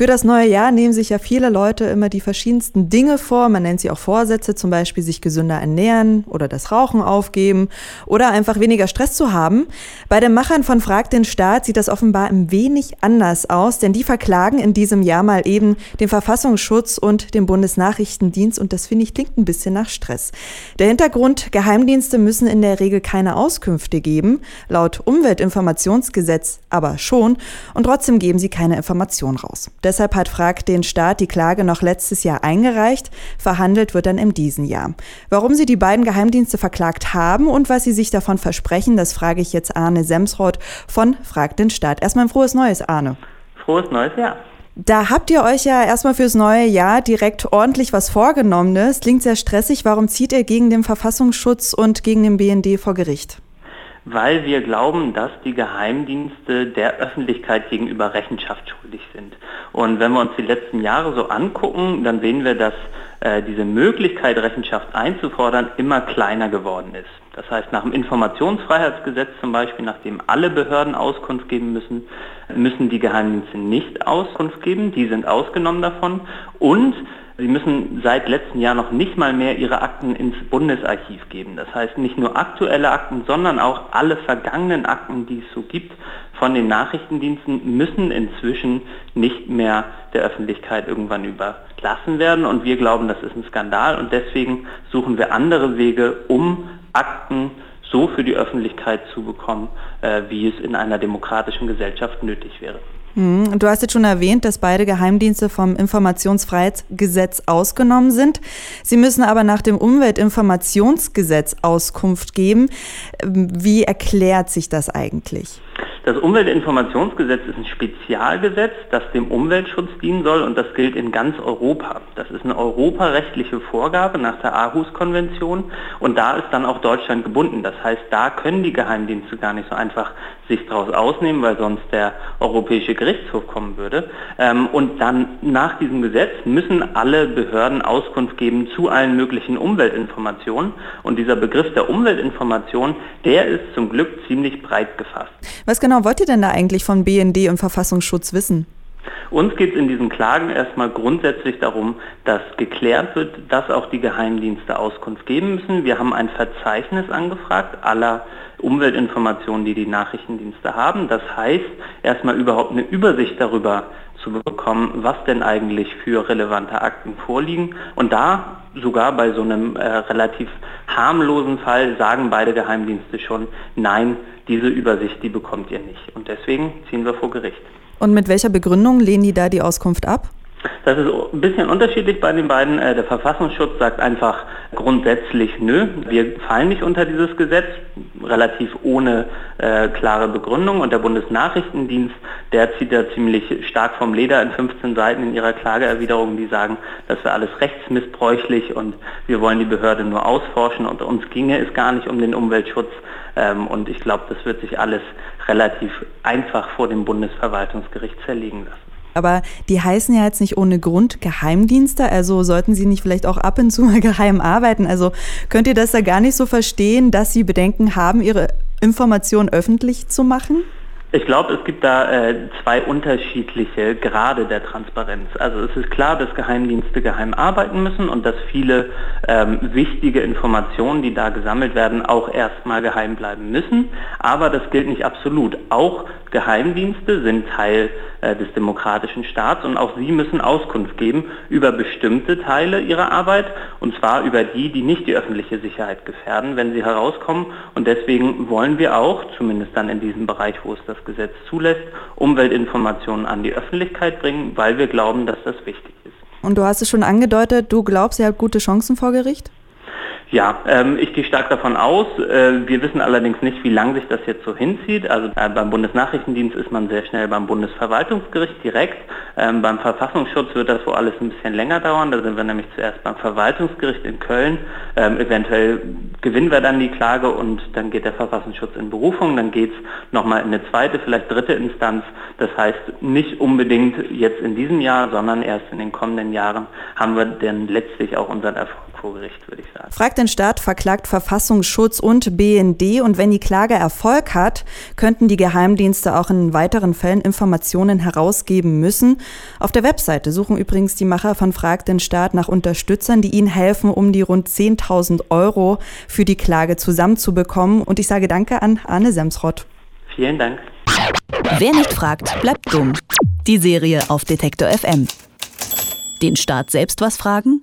Für das neue Jahr nehmen sich ja viele Leute immer die verschiedensten Dinge vor. Man nennt sie auch Vorsätze, zum Beispiel sich gesünder ernähren oder das Rauchen aufgeben oder einfach weniger Stress zu haben. Bei den Machern von Frag den Staat sieht das offenbar ein wenig anders aus, denn die verklagen in diesem Jahr mal eben den Verfassungsschutz und den Bundesnachrichtendienst und das finde ich klingt ein bisschen nach Stress. Der Hintergrund, Geheimdienste müssen in der Regel keine Auskünfte geben, laut Umweltinformationsgesetz aber schon und trotzdem geben sie keine Informationen raus. Deshalb hat Frag den Staat die Klage noch letztes Jahr eingereicht. Verhandelt wird dann in diesem Jahr. Warum sie die beiden Geheimdienste verklagt haben und was sie sich davon versprechen, das frage ich jetzt Arne Semsroth von Frag den Staat. Erstmal ein frohes Neues, Arne. Frohes Neues Jahr. Da habt ihr euch ja erstmal fürs neue Jahr direkt ordentlich was vorgenommen. Es klingt sehr stressig. Warum zieht ihr gegen den Verfassungsschutz und gegen den BND vor Gericht? Weil wir glauben, dass die Geheimdienste der Öffentlichkeit gegenüber Rechenschaft schuldig sind. Und wenn wir uns die letzten Jahre so angucken, dann sehen wir, dass äh, diese Möglichkeit, Rechenschaft einzufordern, immer kleiner geworden ist. Das heißt, nach dem Informationsfreiheitsgesetz zum Beispiel, nachdem alle Behörden Auskunft geben müssen, müssen die Geheimdienste nicht Auskunft geben, die sind ausgenommen davon. Und Sie müssen seit letztem Jahr noch nicht mal mehr Ihre Akten ins Bundesarchiv geben. Das heißt nicht nur aktuelle Akten, sondern auch alle vergangenen Akten, die es so gibt von den Nachrichtendiensten, müssen inzwischen nicht mehr der Öffentlichkeit irgendwann überlassen werden. Und wir glauben, das ist ein Skandal und deswegen suchen wir andere Wege, um Akten so für die Öffentlichkeit zu bekommen, äh, wie es in einer demokratischen Gesellschaft nötig wäre. Hm, du hast jetzt schon erwähnt, dass beide Geheimdienste vom Informationsfreiheitsgesetz ausgenommen sind. Sie müssen aber nach dem Umweltinformationsgesetz Auskunft geben. Wie erklärt sich das eigentlich? Das Umweltinformationsgesetz ist ein Spezialgesetz, das dem Umweltschutz dienen soll und das gilt in ganz Europa. Das ist eine europarechtliche Vorgabe nach der Aarhus-Konvention und da ist dann auch Deutschland gebunden. Das heißt, da können die Geheimdienste gar nicht so einfach sich daraus ausnehmen, weil sonst der Europäische Gerichtshof kommen würde. Ähm, und dann nach diesem Gesetz müssen alle Behörden Auskunft geben zu allen möglichen Umweltinformationen. Und dieser Begriff der Umweltinformation, der ist zum Glück ziemlich breit gefasst. Was genau wollt ihr denn da eigentlich von BND und Verfassungsschutz wissen? Uns geht es in diesen Klagen erstmal grundsätzlich darum, dass geklärt wird, dass auch die Geheimdienste Auskunft geben müssen. Wir haben ein Verzeichnis angefragt aller Umweltinformationen, die die Nachrichtendienste haben. Das heißt, erstmal überhaupt eine Übersicht darüber zu bekommen, was denn eigentlich für relevante Akten vorliegen. Und da sogar bei so einem äh, relativ harmlosen Fall sagen beide Geheimdienste schon, nein, diese Übersicht, die bekommt ihr nicht. Und deswegen ziehen wir vor Gericht. Und mit welcher Begründung lehnen die da die Auskunft ab? Das ist ein bisschen unterschiedlich bei den beiden. Äh, der Verfassungsschutz sagt einfach grundsätzlich nö, wir fallen nicht unter dieses Gesetz, relativ ohne äh, klare Begründung. Und der Bundesnachrichtendienst, der zieht da ziemlich stark vom Leder in 15 Seiten in ihrer Klageerwiderung, die sagen, das wäre alles rechtsmissbräuchlich und wir wollen die Behörde nur ausforschen und uns ginge es gar nicht um den Umweltschutz. Ähm, und ich glaube, das wird sich alles relativ einfach vor dem Bundesverwaltungsgericht zerlegen lassen. Aber die heißen ja jetzt nicht ohne Grund Geheimdienste, also sollten sie nicht vielleicht auch ab und zu mal geheim arbeiten? Also könnt ihr das da gar nicht so verstehen, dass sie Bedenken haben, ihre Informationen öffentlich zu machen? Ich glaube, es gibt da äh, zwei unterschiedliche Grade der Transparenz. Also es ist klar, dass Geheimdienste geheim arbeiten müssen und dass viele ähm, wichtige Informationen, die da gesammelt werden, auch erstmal geheim bleiben müssen. Aber das gilt nicht absolut. Auch Geheimdienste sind Teil des demokratischen Staats und auch sie müssen Auskunft geben über bestimmte Teile ihrer Arbeit und zwar über die, die nicht die öffentliche Sicherheit gefährden, wenn sie herauskommen. Und deswegen wollen wir auch, zumindest dann in diesem Bereich, wo es das Gesetz zulässt, Umweltinformationen an die Öffentlichkeit bringen, weil wir glauben, dass das wichtig ist. Und du hast es schon angedeutet, du glaubst, ihr habt gute Chancen vor Gericht? Ja, ähm, ich gehe stark davon aus. Äh, wir wissen allerdings nicht, wie lange sich das jetzt so hinzieht. Also äh, beim Bundesnachrichtendienst ist man sehr schnell beim Bundesverwaltungsgericht direkt. Ähm, beim Verfassungsschutz wird das wohl alles ein bisschen länger dauern. Da sind wir nämlich zuerst beim Verwaltungsgericht in Köln. Ähm, eventuell gewinnen wir dann die Klage und dann geht der Verfassungsschutz in Berufung. Dann geht es nochmal in eine zweite, vielleicht dritte Instanz. Das heißt, nicht unbedingt jetzt in diesem Jahr, sondern erst in den kommenden Jahren haben wir dann letztlich auch unseren Erfolg vor Gericht, würde ich sagen. Fragt den Staat verklagt Verfassungsschutz und BND und wenn die Klage Erfolg hat, könnten die Geheimdienste auch in weiteren Fällen Informationen herausgeben müssen. Auf der Webseite suchen übrigens die Macher von Fragt den Staat nach Unterstützern, die ihnen helfen, um die rund 10.000 Euro für die Klage zusammenzubekommen. Und ich sage Danke an Arne Semsrott. Vielen Dank. Wer nicht fragt, bleibt dumm. Die Serie auf Detektor FM. Den Staat selbst was fragen?